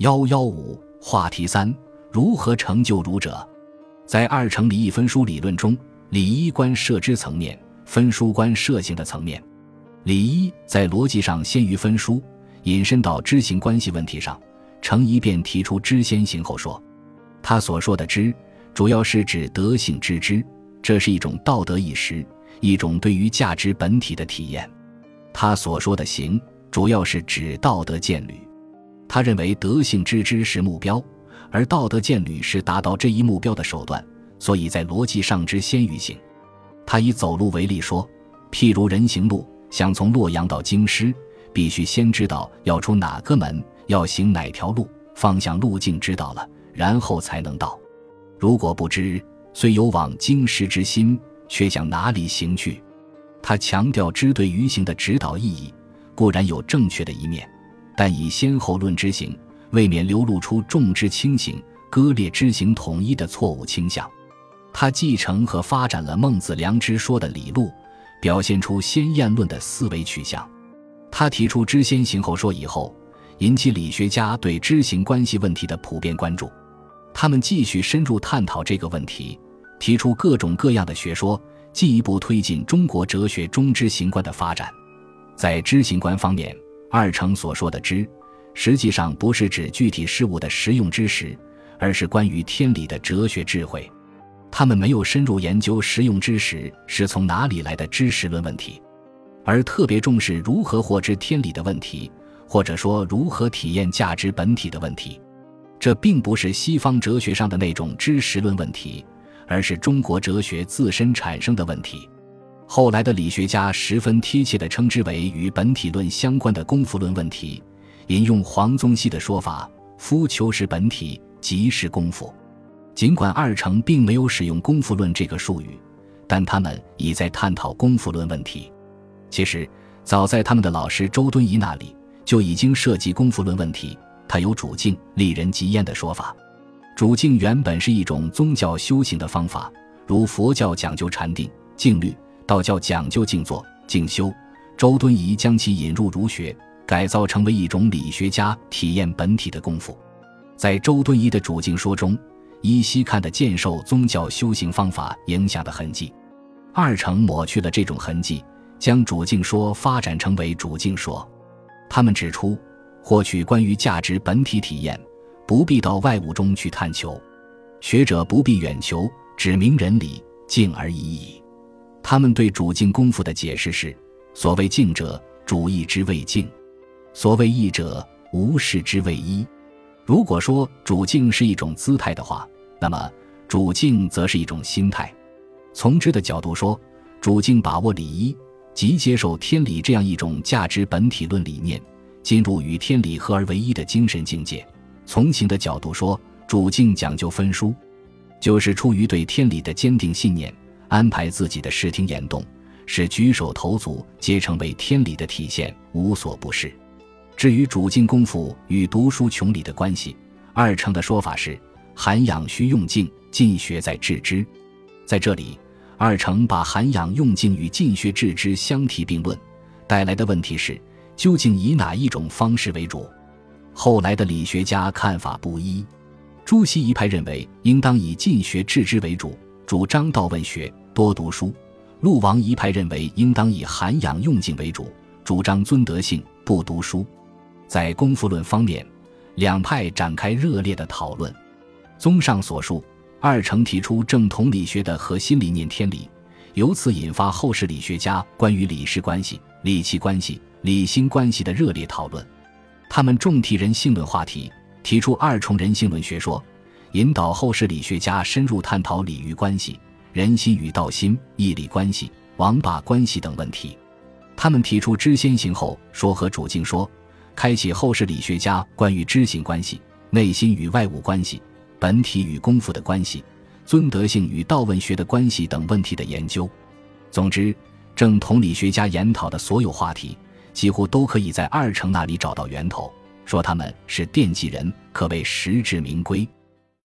幺幺五话题三：如何成就儒者？在二程理义分书理论中，理一观设知层面，分书观设行的层面。理一在逻辑上先于分书，引申到知行关系问题上。程颐便提出知先行后说。他所说的知，主要是指德性之知，这是一种道德意识，一种对于价值本体的体验。他所说的行，主要是指道德见履。他认为德性之知是目标，而道德见履是达到这一目标的手段，所以在逻辑上之先于行。他以走路为例说，譬如人行路，想从洛阳到京师，必须先知道要出哪个门，要行哪条路，方向路径知道了，然后才能到。如果不知，虽有往京师之心，却向哪里行去？他强调知对于行的指导意义，固然有正确的一面。但以先后论之行，未免流露出重之轻行、割裂之行统一的错误倾向。他继承和发展了孟子良知说的理路，表现出先验论的思维取向。他提出知先行后说以后，引起理学家对知行关系问题的普遍关注。他们继续深入探讨这个问题，提出各种各样的学说，进一步推进中国哲学中知行观的发展。在知行观方面，二程所说的知，实际上不是指具体事物的实用知识，而是关于天理的哲学智慧。他们没有深入研究实用知识是从哪里来的知识论问题，而特别重视如何获知天理的问题，或者说如何体验价值本体的问题。这并不是西方哲学上的那种知识论问题，而是中国哲学自身产生的问题。后来的理学家十分贴切地称之为与本体论相关的功夫论问题。引用黄宗羲的说法：“夫求是本体，即是功夫。”尽管二程并没有使用“功夫论”这个术语，但他们已在探讨功夫论问题。其实，早在他们的老师周敦颐那里就已经涉及功夫论问题。他有主境、利人及焉的说法。主境原本是一种宗教修行的方法，如佛教讲究禅定、静虑。道教讲究静坐、静修，周敦颐将其引入儒学，改造成为一种理学家体验本体的功夫。在周敦颐的主境说中，依稀看得见受宗教修行方法影响的痕迹。二程抹去了这种痕迹，将主境说发展成为主境说。他们指出，获取关于价值本体体验，不必到外物中去探求，学者不必远求，指明人理，静而已矣。他们对主境功夫的解释是：所谓静者，主意之谓静；所谓义者，无事之谓一。如果说主境是一种姿态的话，那么主境则是一种心态。从知的角度说，主境把握理一，即接受天理这样一种价值本体论理念，进入与天理合而为一的精神境界。从情的角度说，主境讲究分殊，就是出于对天理的坚定信念。安排自己的视听言动，使举手投足皆成为天理的体现，无所不是。至于主静功夫与读书穷理的关系，二程的说法是：涵养需用静，进学在致知。在这里，二程把涵养用静与进学致知相提并论，带来的问题是：究竟以哪一种方式为主？后来的理学家看法不一，朱熹一派认为应当以进学致知为主，主张道问学。多读书，陆王一派认为应当以涵养用静为主，主张尊德性，不读书。在功夫论方面，两派展开热烈的讨论。综上所述，二程提出正统理学的核心理念天理，由此引发后世理学家关于理事关系、理气关系、理心关系的热烈讨论。他们重提人性论话题，提出二重人性论学说，引导后世理学家深入探讨理与关系。人心与道心、义理关系、王霸关系等问题，他们提出知先行后说和主境说，开启后世理学家关于知行关系、内心与外物关系、本体与功夫的关系、尊德性与道问学的关系等问题的研究。总之，正统理学家研讨的所有话题，几乎都可以在二程那里找到源头，说他们是奠基人，可谓实至名归。